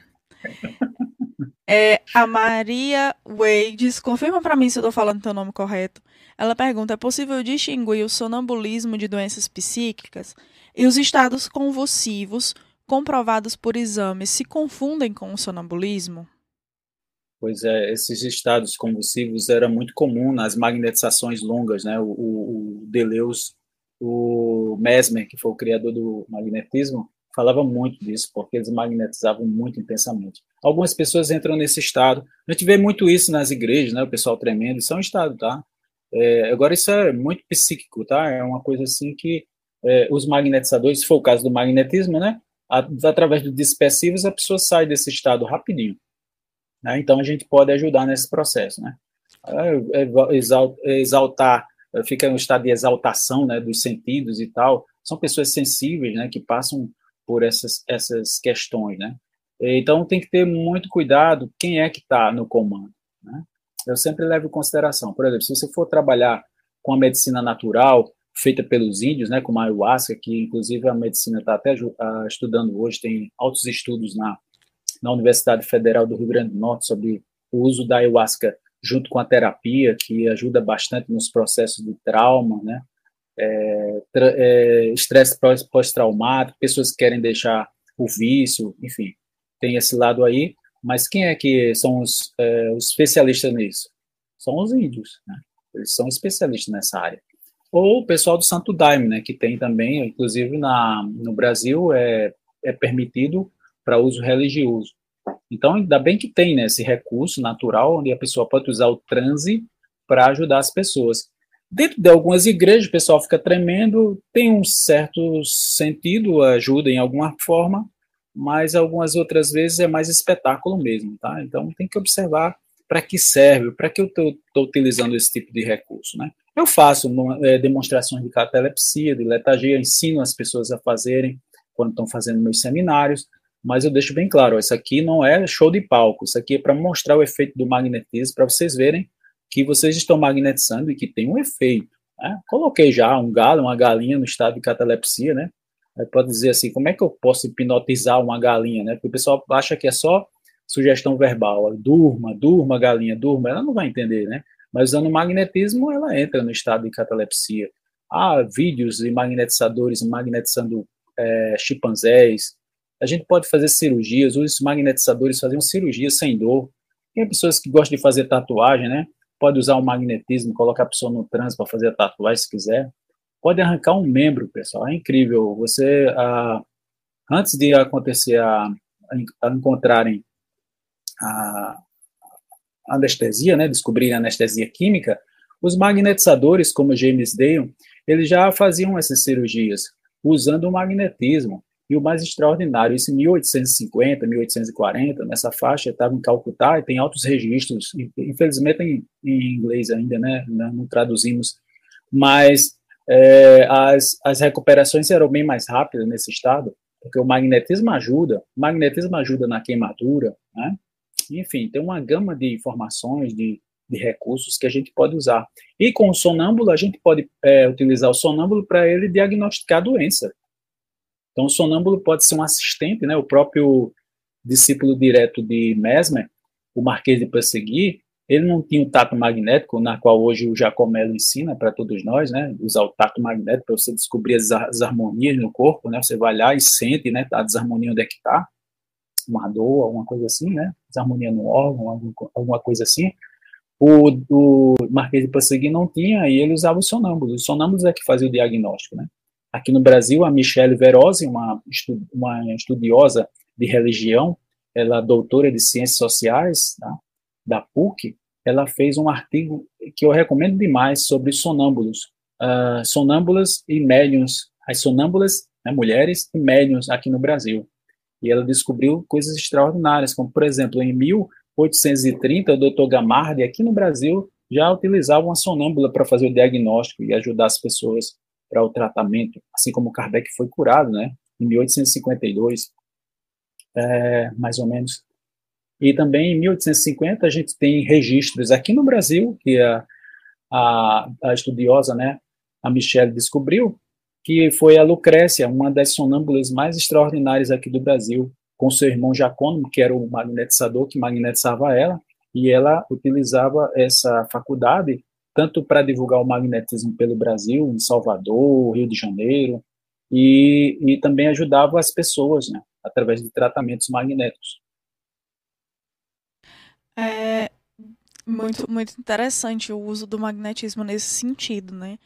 É, a Maria Wades, confirma para mim se eu estou falando teu nome correto. Ela pergunta: é possível distinguir o sonambulismo de doenças psíquicas e os estados convulsivos comprovados por exames se confundem com o sonambulismo? Pois é, esses estados convulsivos era muito comum nas magnetizações longas, né? O, o, o Deleuze, o Mesmer, que foi o criador do magnetismo, falava muito disso, porque eles magnetizavam muito intensamente. Algumas pessoas entram nesse estado. A gente vê muito isso nas igrejas, né? O pessoal tremendo, isso é um estado, tá? É, agora isso é muito psíquico, tá? É uma coisa assim que é, os magnetizadores, se for o caso do magnetismo, né? Através dos dispersivos, a pessoa sai desse estado rapidinho. Né? Então, a gente pode ajudar nesse processo. Né? É, é, exaltar, fica um estado de exaltação né, dos sentidos e tal. São pessoas sensíveis né, que passam por essas, essas questões. Né? Então, tem que ter muito cuidado quem é que está no comando. Né? Eu sempre levo em consideração, por exemplo, se você for trabalhar com a medicina natural, feita pelos índios, né, como a ayahuasca, que inclusive a medicina está até estudando hoje, tem altos estudos na na Universidade Federal do Rio Grande do Norte sobre o uso da ayahuasca junto com a terapia, que ajuda bastante nos processos de trauma, né? é, é, estresse pós-traumático, pessoas que querem deixar o vício, enfim, tem esse lado aí. Mas quem é que são os, é, os especialistas nisso? São os índios, né? Eles são especialistas nessa área. Ou o pessoal do Santo Daime, né? Que tem também, inclusive na, no Brasil, é, é permitido para uso religioso. Então, ainda bem que tem né, esse recurso natural, onde a pessoa pode usar o transe para ajudar as pessoas. Dentro de algumas igrejas, o pessoal fica tremendo, tem um certo sentido, ajuda em alguma forma, mas algumas outras vezes é mais espetáculo mesmo, tá? Então tem que observar para que serve, para que eu estou utilizando esse tipo de recurso, né? Eu faço é, demonstrações de catalepsia, de letargia, ensino as pessoas a fazerem quando estão fazendo meus seminários, mas eu deixo bem claro, isso aqui não é show de palco, isso aqui é para mostrar o efeito do magnetismo, para vocês verem que vocês estão magnetizando e que tem um efeito. Né? Coloquei já um galo, uma galinha no estado de catalepsia, né? Aí pode dizer assim, como é que eu posso hipnotizar uma galinha, né? Porque o pessoal acha que é só sugestão verbal, durma, durma, galinha, durma, ela não vai entender, né? Mas usando magnetismo, ela entra no estado de catalepsia. Há vídeos de magnetizadores magnetizando é, chimpanzés. A gente pode fazer cirurgias, os magnetizadores faziam cirurgias sem dor. Tem pessoas que gostam de fazer tatuagem, né? Pode usar o magnetismo, colocar a pessoa no trânsito para fazer a tatuagem se quiser pode arrancar um membro, pessoal. É incrível. Você, ah, antes de acontecer a, a encontrarem a anestesia, né, descobrir a anestesia química, os magnetizadores, como James Dale, eles já faziam essas cirurgias usando o magnetismo. E o mais extraordinário, isso em 1850, 1840, nessa faixa, estava em Calcutá e tem altos registros, infelizmente em, em inglês ainda, né, não traduzimos, mas é, as, as recuperações serão bem mais rápidas nesse estado, porque o magnetismo ajuda, o magnetismo ajuda na queimadura, né? Enfim, tem uma gama de informações, de, de recursos que a gente pode usar. E com o sonâmbulo, a gente pode é, utilizar o sonâmbulo para ele diagnosticar a doença. Então, o sonâmbulo pode ser um assistente, né? O próprio discípulo direto de Mesmer, o Marquês de Persegui, ele não tinha o tato magnético, na qual hoje o Jacomelo ensina para todos nós, né? Usar o tato magnético para você descobrir as, as, harmonias no corpo, né? Você vai lá e sente, né? A desarmonia onde é que está, uma dor, alguma coisa assim, né? Desarmonia no órgão, algum, alguma coisa assim. O, o Marquês de Passegui não tinha e ele usava os sonâmbulos. Os sonâmbulos é que fazia o diagnóstico, né? Aqui no Brasil, a Michelle Verosi, uma, uma estudiosa de religião, ela é doutora de ciências sociais, tá? da PUC, ela fez um artigo que eu recomendo demais sobre sonâmbulos, uh, sonâmbulas e médiums, as sonâmbulas, né, mulheres e médiums aqui no Brasil. E ela descobriu coisas extraordinárias, como, por exemplo, em 1830, o Dr. Gamardi, aqui no Brasil, já utilizava uma sonâmbula para fazer o diagnóstico e ajudar as pessoas para o tratamento, assim como Kardec foi curado, né, em 1852, é, mais ou menos. E também em 1850 a gente tem registros aqui no Brasil, que a, a, a estudiosa, né, a Michelle descobriu, que foi a Lucrécia, uma das sonâmbulas mais extraordinárias aqui do Brasil, com seu irmão Jacônimo, que era o magnetizador que magnetizava ela, e ela utilizava essa faculdade tanto para divulgar o magnetismo pelo Brasil, em Salvador, Rio de Janeiro, e, e também ajudava as pessoas, né, através de tratamentos magnéticos. É muito, muito interessante o uso do magnetismo nesse sentido, né?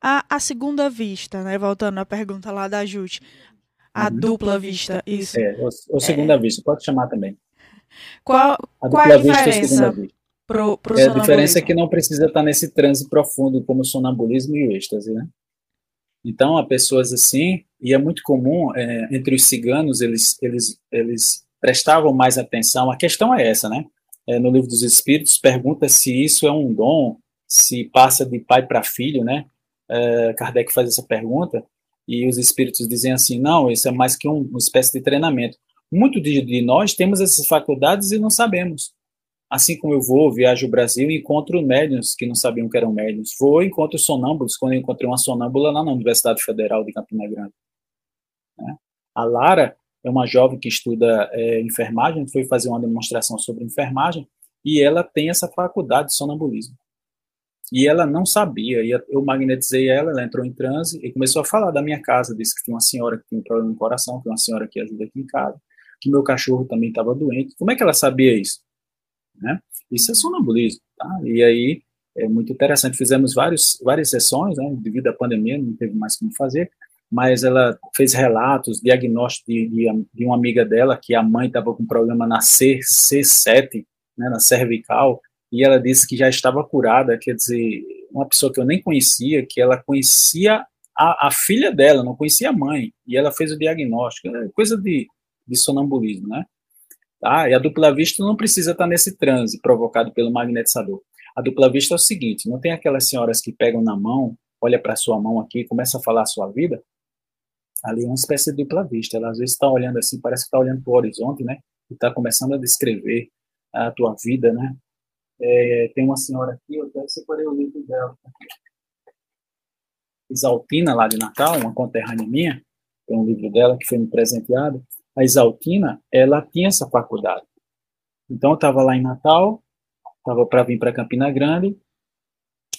A, a segunda vista, né? Voltando à pergunta lá da Jute. A uhum. dupla vista, isso. É, ou, segunda é. vista, pode chamar também. Qual a, qual a diferença pro, pro é, A diferença é que não precisa estar nesse transe profundo como o sonambulismo e o êxtase, né? Então, há pessoas assim, e é muito comum, é, entre os ciganos, eles, eles, eles prestavam mais atenção, a questão é essa, né? é, no livro dos Espíritos, pergunta se isso é um dom, se passa de pai para filho, né? É, Kardec faz essa pergunta e os Espíritos dizem assim: não, isso é mais que um, uma espécie de treinamento. Muito de, de nós temos essas faculdades e não sabemos. Assim como eu vou, viajo o Brasil e encontro médiums que não sabiam que eram médiums. Vou e encontro sonâmbulos, quando eu encontrei uma sonâmbula lá na Universidade Federal de Campina Grande. Né? A Lara, é uma jovem que estuda é, enfermagem, foi fazer uma demonstração sobre enfermagem, e ela tem essa faculdade de sonambulismo. E ela não sabia, e eu magnetizei ela, ela entrou em transe e começou a falar da minha casa, disse que tinha uma senhora que tinha um problema no coração, que uma senhora que ajuda aqui em casa, que meu cachorro também estava doente. Como é que ela sabia isso? Né? Isso é sonambulismo, tá? E aí é muito interessante. Fizemos vários, várias sessões, né? devido à pandemia, não teve mais como fazer, mas ela fez relatos, diagnóstico de, de, de uma amiga dela que a mãe estava com problema na C, C7, né, na cervical, e ela disse que já estava curada, quer dizer, uma pessoa que eu nem conhecia, que ela conhecia a, a filha dela, não conhecia a mãe, e ela fez o diagnóstico, é coisa de, de sonambulismo, né? Tá? E a dupla vista não precisa estar nesse transe provocado pelo magnetizador. A dupla vista é o seguinte, não tem aquelas senhoras que pegam na mão, olha para sua mão aqui começa a falar a sua vida? Ali é uma espécie de dupla vista. Ela às vezes está olhando assim, parece que está olhando para o horizonte, né? E está começando a descrever a tua vida, né? É, tem uma senhora aqui, eu até separei o livro dela. Isaltina, lá de Natal, uma conterrânea minha, tem um livro dela que foi me presenteado. A Isaltina, ela tinha essa faculdade. Então, eu estava lá em Natal, estava para vir para Campina Grande,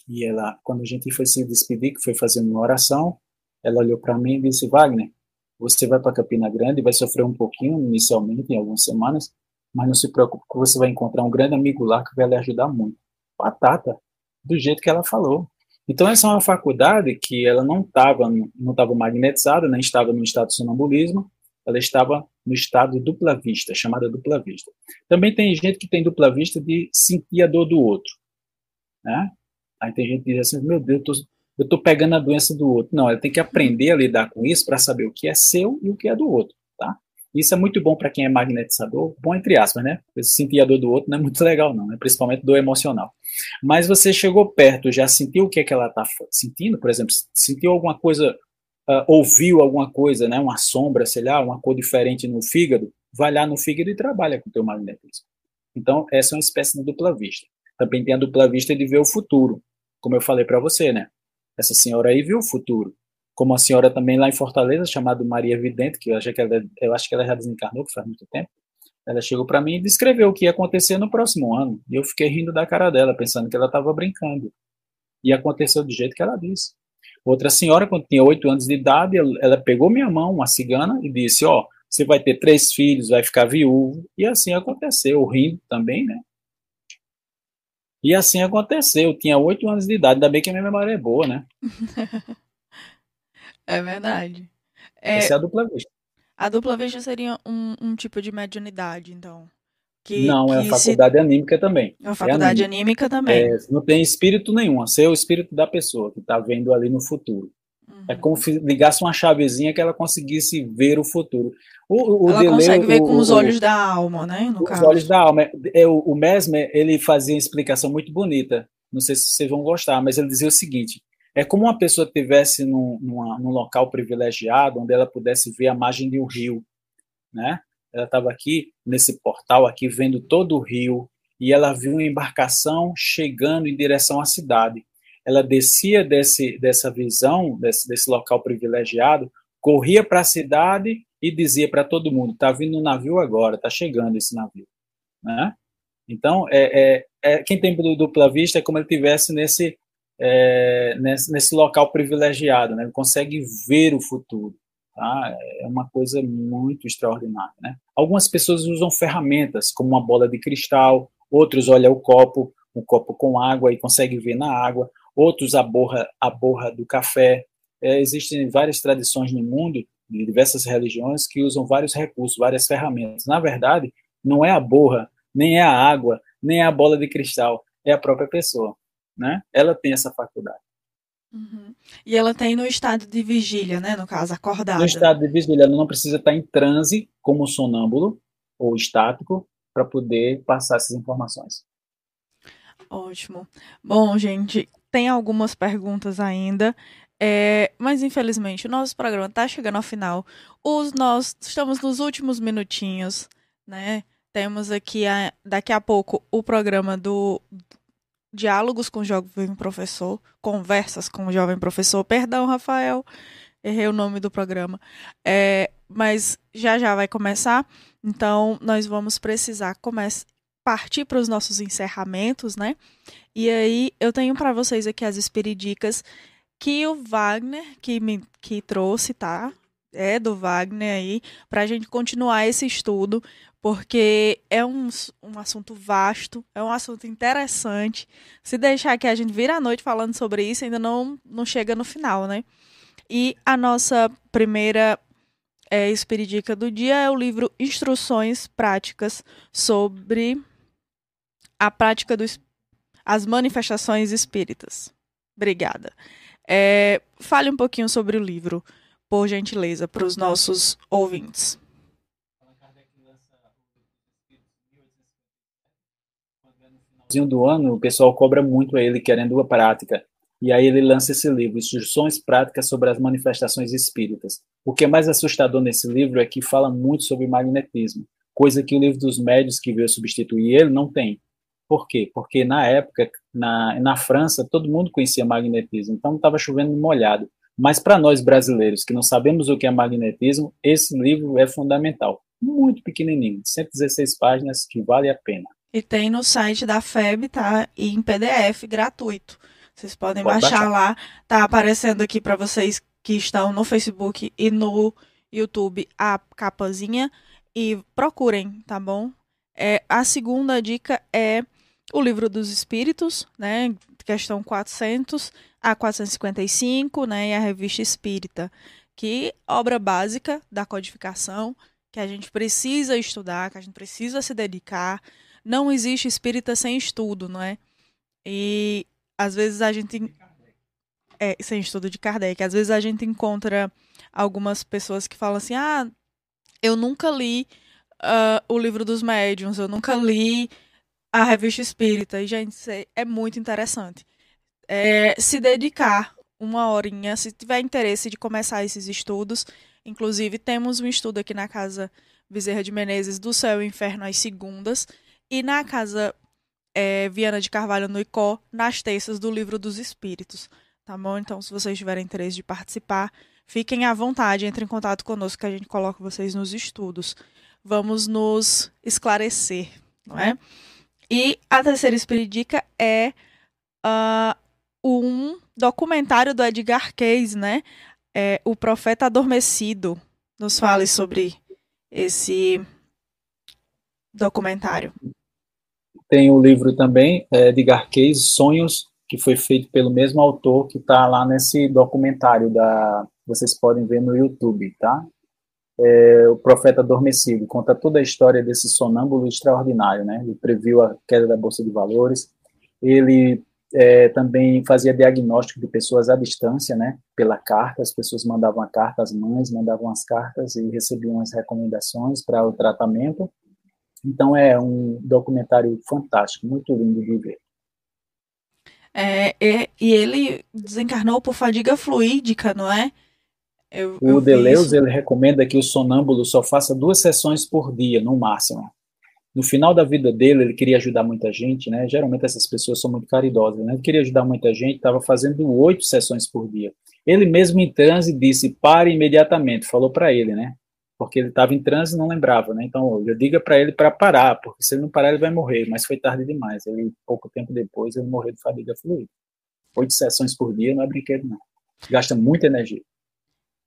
e ela, quando a gente foi se despedir, que foi fazendo uma oração, ela olhou para mim e disse: Wagner, você vai para Campina Grande, vai sofrer um pouquinho inicialmente, em algumas semanas, mas não se preocupe, que você vai encontrar um grande amigo lá que vai lhe ajudar muito. Batata, do jeito que ela falou. Então, essa é uma faculdade que ela não estava não tava magnetizada, nem estava no estado de sonambulismo, ela estava no estado dupla vista, chamada dupla vista. Também tem gente que tem dupla vista de sentir a dor do outro. Né? Aí tem gente que diz assim: meu Deus, eu estou pegando a doença do outro. Não, ela tem que aprender a lidar com isso para saber o que é seu e o que é do outro, tá? Isso é muito bom para quem é magnetizador, bom entre aspas, né? Sentir a dor do outro não é muito <laughs> legal, não, né? principalmente dor emocional. Mas você chegou perto, já sentiu o que é que ela está sentindo? Por exemplo, sentiu alguma coisa, uh, ouviu alguma coisa, né? Uma sombra, sei lá, uma cor diferente no fígado? Vai lá no fígado e trabalha com o teu magnetismo. Então, essa é uma espécie de dupla vista. Também tem a dupla vista de ver o futuro, como eu falei para você, né? Essa senhora aí viu o futuro. Como a senhora também lá em Fortaleza, chamada Maria Vidente, que eu acho que ela, eu acho que ela já desencarnou, que faz muito tempo. Ela chegou para mim e descreveu o que ia acontecer no próximo ano. E eu fiquei rindo da cara dela, pensando que ela estava brincando. E aconteceu do jeito que ela disse. Outra senhora, quando tinha oito anos de idade, ela pegou minha mão, uma cigana, e disse: Ó, oh, você vai ter três filhos, vai ficar viúvo. E assim aconteceu, rindo também, né? E assim aconteceu. Eu tinha oito anos de idade, ainda bem que a minha memória é boa, né? <laughs> é verdade. É, Essa é a dupla vista. A dupla vista seria um, um tipo de mediunidade, então. Que, não, é a faculdade se... anímica também. É a faculdade é anímica. anímica, também. É, não tem espírito nenhum, a ser o espírito da pessoa que está vendo ali no futuro. É uhum. como se ligasse uma chavezinha que ela conseguisse ver o futuro. O, o ela consegue ver o, com os olhos da alma, né? No os caso. olhos da alma. É, o, o Mesmer, ele fazia uma explicação muito bonita. Não sei se vocês vão gostar, mas ele dizia o seguinte: é como uma pessoa estivesse num, num local privilegiado, onde ela pudesse ver a margem de um rio, né? Ela estava aqui nesse portal aqui vendo todo o rio e ela viu uma embarcação chegando em direção à cidade ela descia desse, dessa visão, desse, desse local privilegiado, corria para a cidade e dizia para todo mundo: está vindo um navio agora, está chegando esse navio. Né? Então, é, é, é, quem tem dupla vista é como ele tivesse nesse, é, nesse, nesse, local privilegiado, né? ele consegue ver o futuro. Tá? É uma coisa muito extraordinária. Né? Algumas pessoas usam ferramentas, como uma bola de cristal, outros olham o copo, um copo com água e conseguem ver na água, outros a borra, a borra do café. É, existem várias tradições no mundo, de diversas religiões, que usam vários recursos, várias ferramentas. Na verdade, não é a borra, nem é a água, nem é a bola de cristal, é a própria pessoa. Né? Ela tem essa faculdade. Uhum. E ela tem no estado de vigília, né? No caso, acordada. No estado de vigília, ela não precisa estar em transe como sonâmbulo ou estático para poder passar essas informações. Ótimo. Bom, gente, tem algumas perguntas ainda. É, mas infelizmente o nosso programa está chegando ao final. Os nós estamos nos últimos minutinhos, né? Temos aqui a, daqui a pouco o programa do Diálogos com o Jovem Professor, Conversas com o Jovem Professor. Perdão, Rafael, errei o nome do programa. É, mas já já vai começar, então nós vamos precisar começar partir para os nossos encerramentos, né? E aí eu tenho para vocês aqui as espiridicas que o Wagner que me que trouxe, tá? É do Wagner aí, para a gente continuar esse estudo, porque é um, um assunto vasto, é um assunto interessante. Se deixar que a gente vira a noite falando sobre isso, ainda não, não chega no final, né? E a nossa primeira é, espiridica do dia é o livro Instruções Práticas sobre a prática dos as manifestações espíritas. Obrigada. É, fale um pouquinho sobre o livro, por gentileza, para os nossos ouvintes. Do ano, o pessoal cobra muito a ele querendo a prática. E aí ele lança esse livro, Instruções Práticas sobre as Manifestações Espíritas. O que é mais assustador nesse livro é que fala muito sobre magnetismo, coisa que o livro dos médios que veio substituir ele não tem. Por quê? Porque na época, na, na França, todo mundo conhecia magnetismo, então estava chovendo molhado. Mas para nós brasileiros que não sabemos o que é magnetismo, esse livro é fundamental. Muito pequenininho, 116 páginas, que vale a pena. E tem no site da FEB, tá? E em PDF, gratuito. Vocês podem Pode baixar, baixar lá. Tá aparecendo aqui para vocês que estão no Facebook e no YouTube a capazinha. E procurem, tá bom? É, a segunda dica é o Livro dos Espíritos, né, questão 400 a 455, né, e a Revista Espírita, que obra básica da codificação, que a gente precisa estudar, que a gente precisa se dedicar. Não existe espírita sem estudo, não é? E às vezes a gente é, sem estudo de Kardec, às vezes a gente encontra algumas pessoas que falam assim: "Ah, eu nunca li uh, o livro dos médiuns, eu nunca li a revista espírita. E, gente, é muito interessante. É, se dedicar uma horinha, se tiver interesse de começar esses estudos. Inclusive, temos um estudo aqui na Casa Bezerra de Menezes do Céu e Inferno às segundas. E na Casa é, Viana de Carvalho no Icó, nas terças do Livro dos Espíritos. Tá bom? Então, se vocês tiverem interesse de participar, fiquem à vontade, entre em contato conosco que a gente coloca vocês nos estudos. Vamos nos esclarecer, não é? E a terceira espiridica é uh, um documentário do Edgar Cayce, né? É, o Profeta Adormecido. Nos fale sobre esse documentário. Tem o livro também, é, Edgar Cayce, Sonhos, que foi feito pelo mesmo autor que está lá nesse documentário da vocês podem ver no YouTube, tá? é, o profeta adormecido, conta toda a história desse sonâmbulo extraordinário, né? Ele previu a queda da bolsa de valores, ele é, também fazia diagnóstico de pessoas à distância, né? Pela carta, as pessoas mandavam a carta, as mães mandavam as cartas e recebiam as recomendações para o tratamento. Então é um documentário fantástico, muito lindo de ver. É, e, e ele desencarnou por fadiga fluídica, não é? Eu, o eu Deleuze ele recomenda que o sonâmbulo só faça duas sessões por dia, no máximo. No final da vida dele, ele queria ajudar muita gente, né? Geralmente essas pessoas são muito caridosas, né? Ele queria ajudar muita gente, estava fazendo oito sessões por dia. Ele mesmo em transe disse: pare imediatamente, falou para ele, né? Porque ele estava em transe e não lembrava, né? Então, eu diga para ele para parar, porque se ele não parar, ele vai morrer. Mas foi tarde demais. Ele, pouco tempo depois, ele morreu de fadiga fluida. Oito sessões por dia não é brinquedo, não. Gasta muita energia.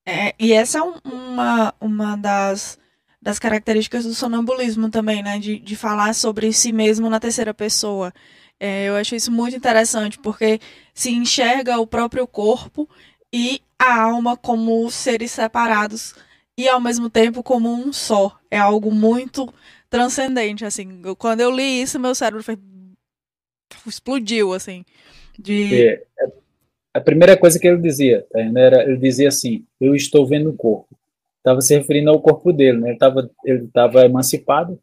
É, e essa é uma, uma das, das características do sonambulismo também, né? De, de falar sobre si mesmo na terceira pessoa. É, eu acho isso muito interessante, porque se enxerga o próprio corpo e a alma como seres separados e ao mesmo tempo como um só. É algo muito transcendente, assim. Quando eu li isso, meu cérebro foi... explodiu, assim. De... É, a primeira coisa que ele dizia, tá, era, ele dizia assim: Eu estou vendo o corpo. Estava se referindo ao corpo dele, né? Ele estava ele tava emancipado.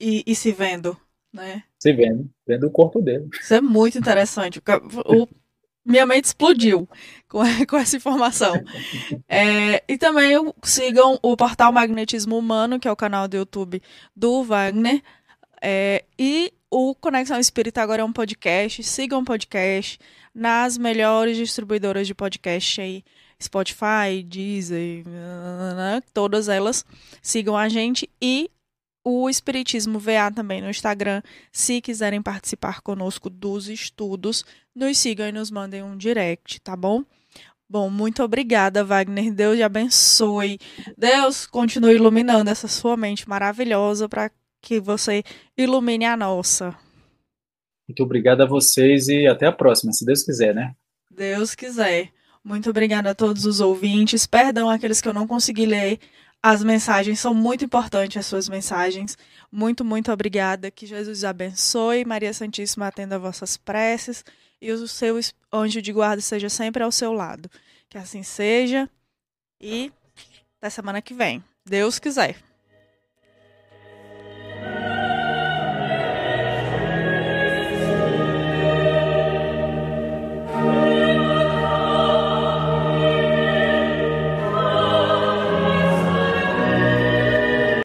E, e, se vendo, né? Se vendo, vendo o corpo dele. Isso é muito interessante. O minha mente explodiu com, <laughs> com essa informação. É, e também sigam o portal Magnetismo Humano, que é o canal do YouTube do Wagner. É, e o Conexão Espírita agora é um podcast. Sigam o podcast nas melhores distribuidoras de podcast aí. Spotify, Deezer, <laughs> todas elas. Sigam a gente e o Espiritismo VA também no Instagram. Se quiserem participar conosco dos estudos, nos sigam e nos mandem um direct, tá bom? Bom, muito obrigada, Wagner. Deus te abençoe. Deus continue iluminando essa sua mente maravilhosa para que você ilumine a nossa. Muito obrigado a vocês e até a próxima, se Deus quiser, né? Deus quiser. Muito obrigada a todos os ouvintes. Perdão aqueles que eu não consegui ler as mensagens. São muito importantes as suas mensagens. Muito, muito obrigada. Que Jesus abençoe. Maria Santíssima atenda vossas preces. E o seu anjo de guarda seja sempre ao seu lado. Que assim seja. E até semana que vem. Deus quiser.